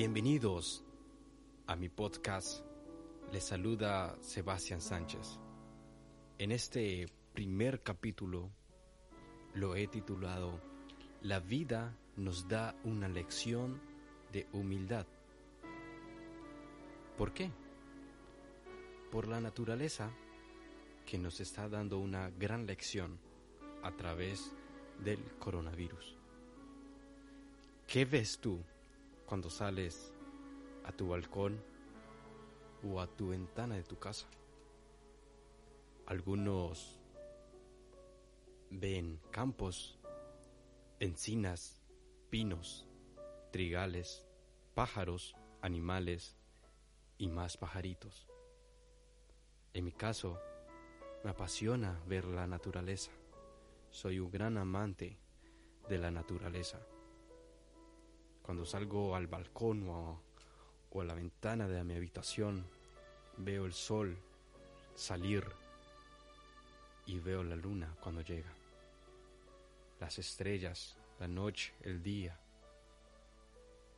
Bienvenidos a mi podcast. Les saluda Sebastián Sánchez. En este primer capítulo lo he titulado La vida nos da una lección de humildad. ¿Por qué? Por la naturaleza que nos está dando una gran lección a través del coronavirus. ¿Qué ves tú cuando sales a tu balcón o a tu ventana de tu casa? Algunos ven campos, encinas, pinos, trigales, pájaros, animales y más pajaritos. En mi caso, me apasiona ver la naturaleza. Soy un gran amante de la naturaleza. Cuando salgo al balcón o a, la ventana de mi habitación, veo el sol salir y veo la luna cuando llega. Las estrellas, la noche, el día.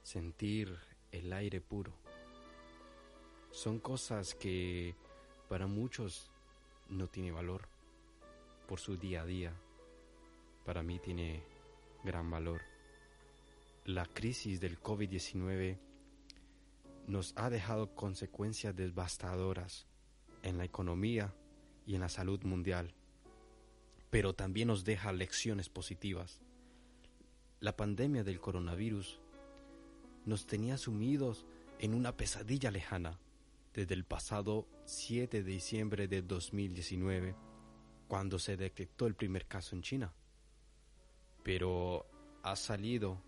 Sentir el aire puro. Son cosas que para muchos no tiene valor por su día a día. Para mí tiene gran valor. La crisis del COVID-19 nos ha dejado consecuencias devastadoras en la economía y en la salud mundial, pero también nos deja lecciones positivas. La pandemia del coronavirus nos tenía sumidos en una pesadilla lejana desde el pasado 7 de diciembre de 2019, cuando se detectó el primer caso en China. Pero ha salido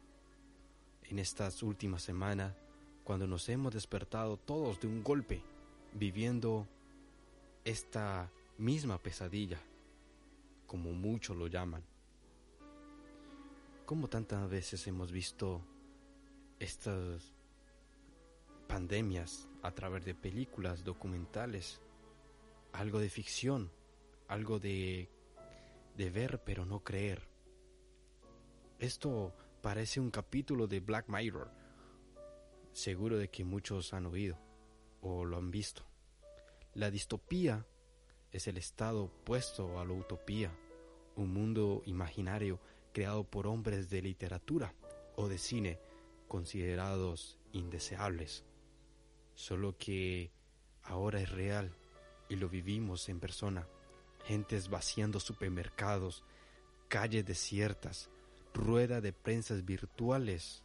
en estas últimas semanas cuando nos hemos despertado todos de un golpe, viviendo esta misma pesadilla, como muchos lo llaman. ¿Cómo tantas veces hemos visto estas pandemias a través de películas, documentales, algo de ficción, algo de, de ver pero no creer. Esto parece un capítulo de Black Mirror, seguro de que muchos han oído o lo han visto. La distopía es el estado opuesto a la utopía, un mundo imaginario creado por hombres de literatura o de cine considerados indeseables solo que ahora es real y lo vivimos en persona. Gentes vaciando supermercados, calles desiertas, rueda de prensas virtuales,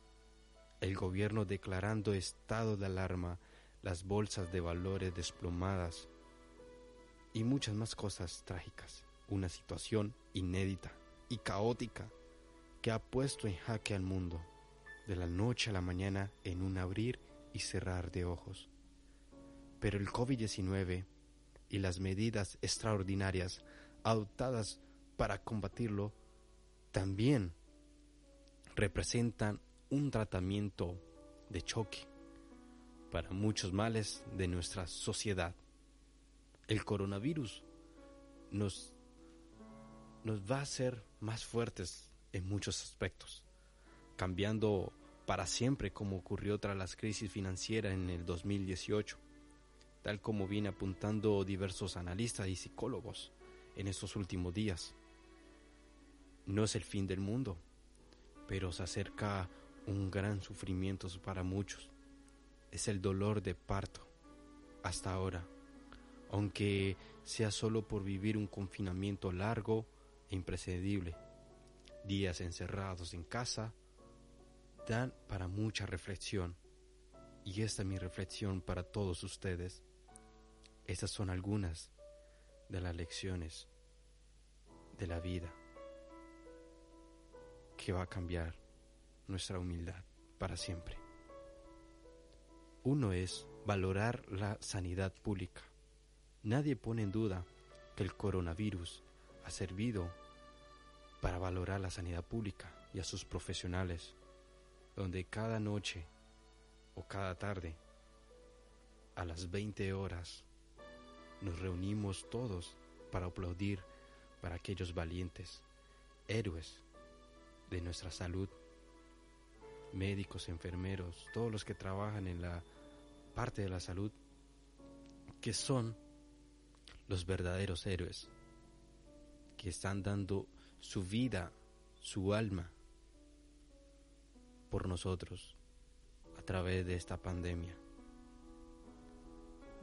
el gobierno declarando estado de alarma, las bolsas de valores desplomadas y muchas más cosas trágicas. Una situación inédita y caótica que ha puesto en jaque al mundo de la noche a la mañana en un abrir y cerrar de ojos. Pero el COVID-19 y las medidas extraordinarias adoptadas para combatirlo también representan un tratamiento de choque para muchos males de nuestra sociedad. El coronavirus nos, nos va a hacer más fuertes en muchos aspectos, cambiando para siempre como ocurrió tras las crisis financieras en el 2018, tal como viene apuntando diversos analistas y psicólogos en estos últimos días. No es el fin del mundo, pero se acerca un gran sufrimiento para muchos. Es el dolor de parto hasta ahora, aunque sea solo por vivir un confinamiento largo e imprescindible, días encerrados en casa, dan para mucha reflexión. Y esta es mi reflexión para todos ustedes. Estas son algunas de las lecciones de la vida que va a cambiar nuestra humildad para siempre. Uno es valorar la sanidad pública. Nadie pone en duda que el coronavirus ha servido para valorar la sanidad pública y a sus profesionales donde cada noche o cada tarde, a las 20 horas, nos reunimos todos para aplaudir para aquellos valientes, héroes de nuestra salud, médicos, enfermeros, todos los que trabajan en la parte de la salud, que son los verdaderos héroes, que están dando su vida, su alma por nosotros a través de esta pandemia,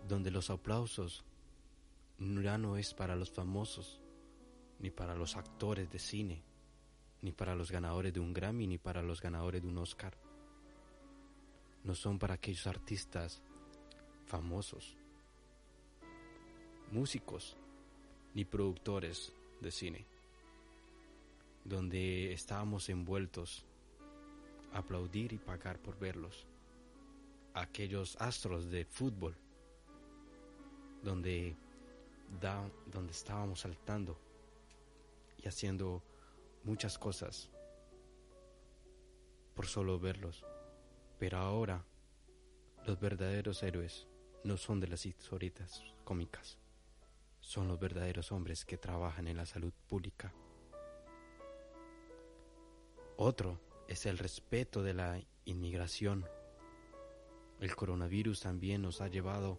donde los aplausos ya no es para los famosos, ni para los actores de cine, ni para los ganadores de un Grammy, ni para los ganadores de un Oscar. No son para aquellos artistas famosos, músicos, ni productores de cine, donde estábamos envueltos a aplaudir y pagar por verlos. Aquellos astros de fútbol, donde, donde estábamos saltando y haciendo muchas cosas por solo verlos. Pero ahora los verdaderos héroes no son de las historietas cómicas, son los verdaderos hombres que trabajan en la salud pública. Otro es el respeto de la inmigración. El coronavirus también nos ha llevado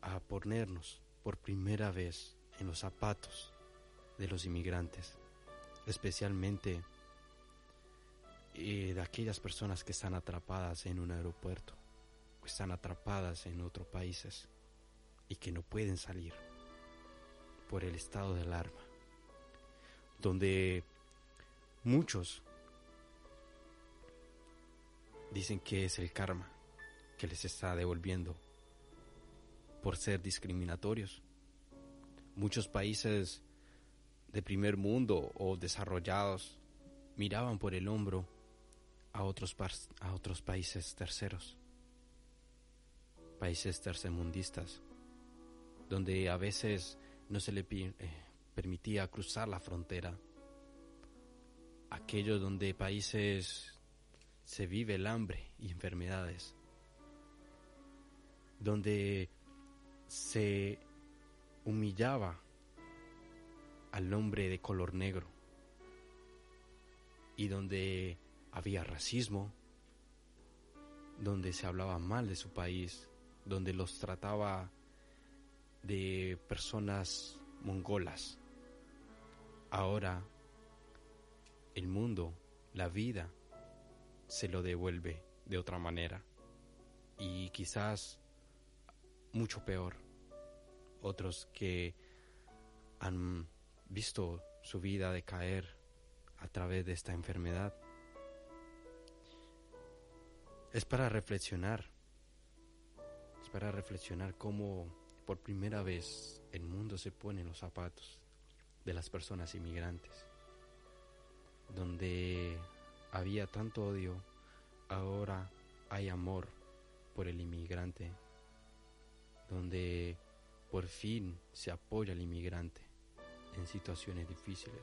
a ponernos por primera vez en los zapatos de los inmigrantes especialmente eh, de aquellas personas que están atrapadas en un aeropuerto, que están atrapadas en otros países y que no pueden salir por el estado de alarma, donde muchos dicen que es el karma que les está devolviendo por ser discriminatorios. Muchos países de primer mundo o desarrollados miraban por el hombro a otros, a otros países terceros, países tercermundistas, donde a veces no se le eh, permitía cruzar la frontera, aquellos donde países se vive el hambre y enfermedades, donde se humillaba al hombre de color negro y donde había racismo, donde se hablaba mal de su país, donde los trataba de personas mongolas. Ahora el mundo, la vida, se lo devuelve de otra manera y quizás mucho peor. Otros que han visto su vida decaer a través de esta enfermedad. Es para reflexionar, es para reflexionar cómo por primera vez el mundo se pone en los zapatos de las personas inmigrantes, donde había tanto odio, ahora hay amor por el inmigrante, donde por fin se apoya al inmigrante en situaciones difíciles,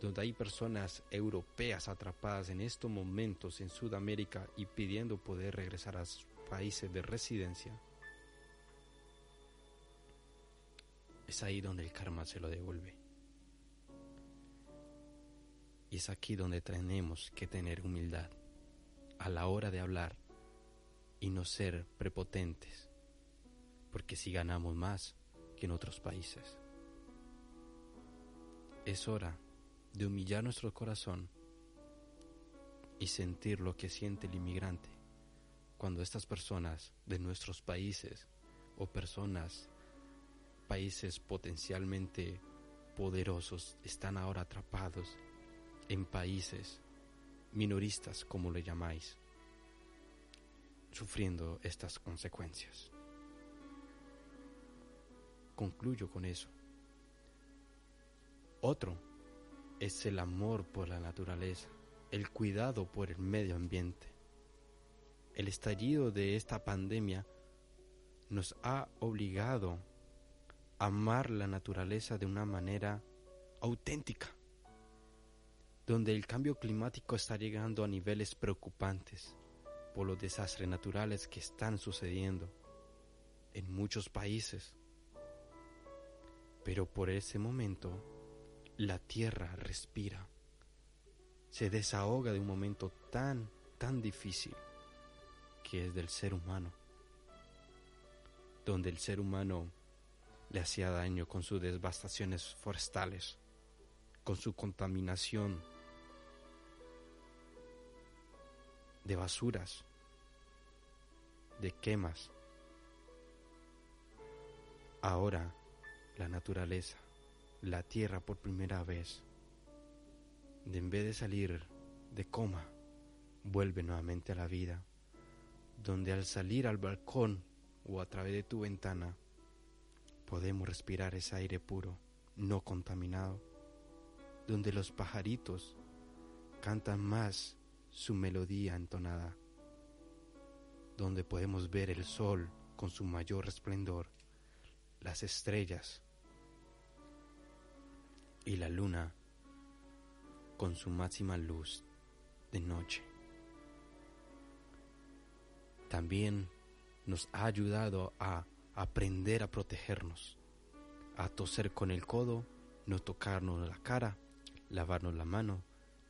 donde hay personas europeas atrapadas en estos momentos en Sudamérica y pidiendo poder regresar a sus países de residencia, es ahí donde el karma se lo devuelve. Y es aquí donde tenemos que tener humildad a la hora de hablar y no ser prepotentes, porque si ganamos más que en otros países. Es hora de humillar nuestro corazón y sentir lo que siente el inmigrante cuando estas personas de nuestros países o personas, países potencialmente poderosos, están ahora atrapados en países minoristas, como le llamáis, sufriendo estas consecuencias. Concluyo con eso. Otro es el amor por la naturaleza, el cuidado por el medio ambiente. El estallido de esta pandemia nos ha obligado a amar la naturaleza de una manera auténtica, donde el cambio climático está llegando a niveles preocupantes por los desastres naturales que están sucediendo en muchos países. Pero por ese momento la tierra respira, se desahoga de un momento tan tan difícil que es del ser humano, donde el ser humano le hacía daño con sus devastaciones forestales, con su contaminación de basuras, de quemas. Ahora la naturaleza, la tierra por primera vez, de en vez de salir de coma, vuelve nuevamente a la vida, donde al salir al balcón o a través de tu ventana, podemos respirar ese aire puro, no contaminado, donde los pajaritos cantan más su melodía entonada, donde podemos ver el sol con su mayor esplendor, las estrellas y la luna con su máxima luz de noche. También nos ha ayudado a aprender a protegernos, a toser con el codo, no tocarnos la cara, lavarnos la mano,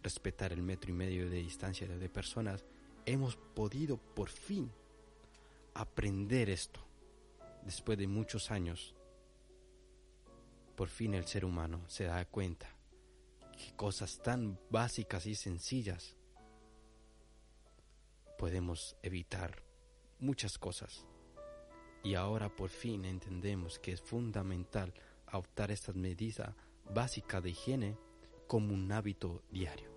respetar el metro y medio de distancia de personas, hemos podido por fin aprender esto. Después de muchos años, por fin el ser humano se da cuenta que cosas tan básicas y sencillas podemos evitar muchas cosas. Y ahora por fin entendemos que es fundamental adoptar estas medidas básicas de higiene como un hábito diario.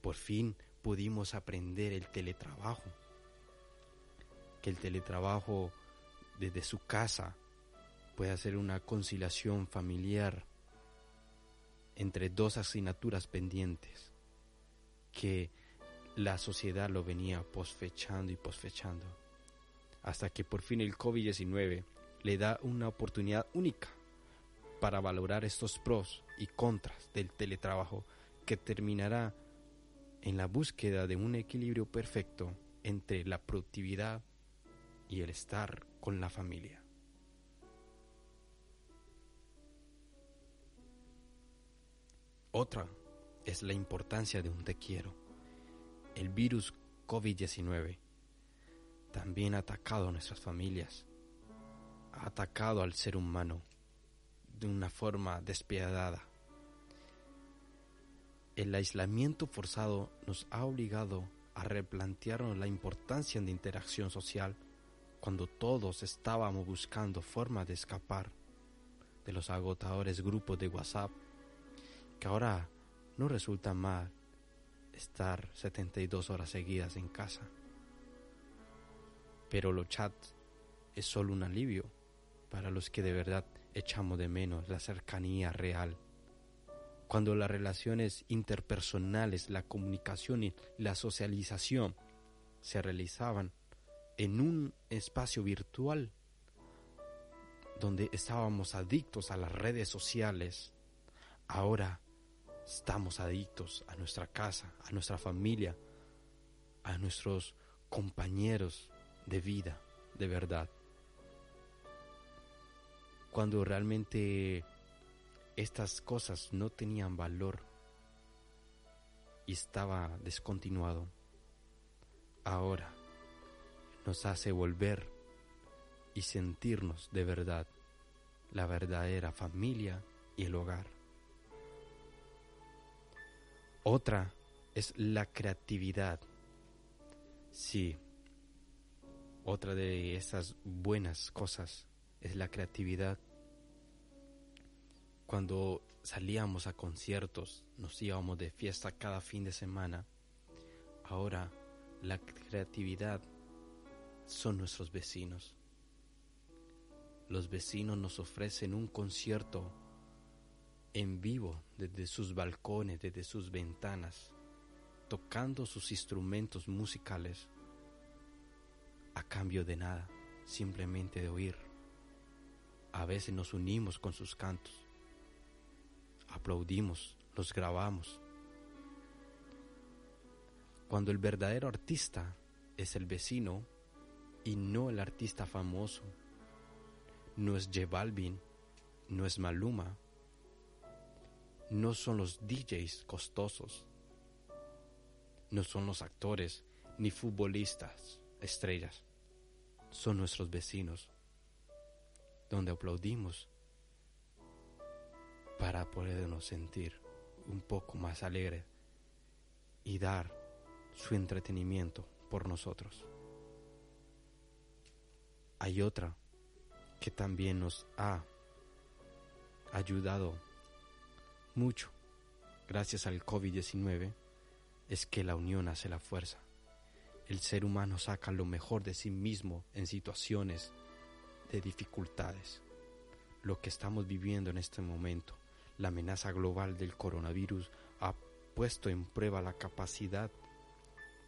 Por fin pudimos aprender el teletrabajo, que el teletrabajo desde su casa puede hacer una conciliación familiar entre dos asignaturas pendientes, que la sociedad lo venía posfechando y posfechando, hasta que por fin el COVID-19 le da una oportunidad única para valorar estos pros y contras del teletrabajo que terminará en la búsqueda de un equilibrio perfecto entre la productividad y el estar con la familia. Otra es la importancia de un te quiero. El virus COVID-19 también ha atacado a nuestras familias, ha atacado al ser humano de una forma despiadada el aislamiento forzado nos ha obligado a replantearnos la importancia de interacción social cuando todos estábamos buscando formas de escapar de los agotadores grupos de WhatsApp, ahora no resulta mal estar 72 horas seguidas en casa. Pero los chats es solo un alivio para los que de verdad echamos de menos la cercanía real cuando las relaciones interpersonales, la comunicación y la socialización se realizaban en un espacio virtual donde estábamos adictos a las redes sociales, ahora estamos adictos a nuestra casa, a nuestra familia, a nuestros compañeros de vida, de verdad. Cuando realmente estas cosas no tenían valor y estaba descontinuado, ahora nos hace volver y sentirnos de verdad la verdadera familia y el hogar. Otra es la creatividad. Sí, otra de esas buenas cosas es la creatividad cuando salíamos a conciertos, nos íbamos de fiesta cada fin de semana. Ahora la creatividad son nuestros vecinos. Los vecinos nos ofrecen un concierto en vivo desde sus balcones, desde sus ventanas, tocando sus instrumentos musicales a cambio de nada, simplemente de oír. A veces nos unimos con sus cantos aplaudimos, los grabamos. Cuando el verdadero artista es el vecino y no el artista famoso, no es J no es Maluma, no son los DJs costosos, no son los actores ni futbolistas estrellas, son nuestros vecinos, donde aplaudimos para podernos sentir un poco más alegres y dar su entretenimiento por nosotros. Hay otra que también nos ha ayudado mucho gracias al COVID-19 es que la unión hace la fuerza. El ser humano saca lo mejor de sí mismo en situaciones de dificultades. Lo que estamos viviendo en este momento, la amenaza global del coronavirus, ha puesto en prueba la capacidad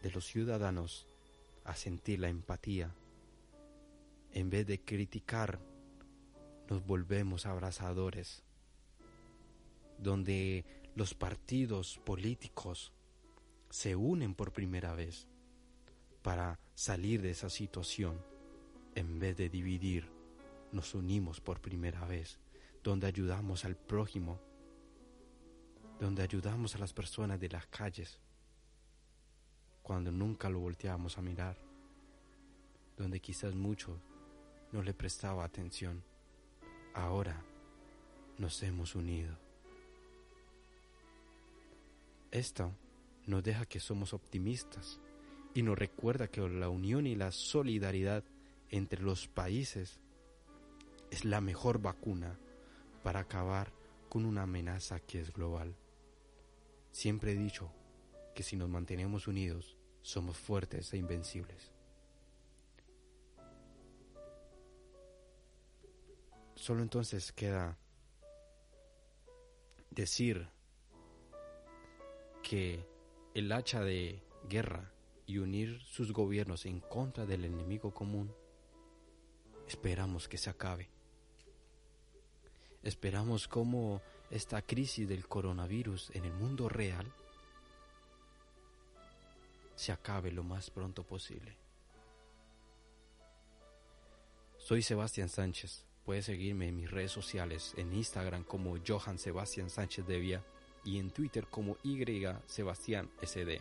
de los ciudadanos a sentir la empatía. En vez de criticar, nos volvemos abrazadores, donde los partidos políticos se unen por primera vez para salir de esa situación. En vez de dividir, nos unimos por primera vez, donde ayudamos al prójimo, donde ayudamos a las personas de las calles, cuando nunca lo volteábamos a mirar, donde quizás muchos no le prestaba atención. Ahora nos hemos unido. Esto nos deja que somos optimistas y nos recuerda que la unión y la solidaridad entre los países es la mejor vacuna para acabar con una amenaza que es global. Siempre he dicho que si nos mantenemos unidos, somos fuertes e invencibles. Solo entonces queda decir que el hacha de guerra y unir sus gobiernos en contra del enemigo común, esperamos que se acabe. Esperamos cómo esta crisis del coronavirus en el mundo real se acabe lo más pronto posible. Soy Sebastián Sánchez. Puedes seguirme en mis redes sociales, en Instagram como Johan Sebastián Sánchez Devia y en Twitter como Y Sebastián SD.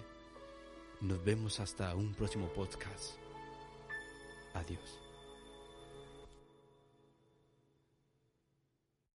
Nos vemos hasta un próximo podcast. Adiós.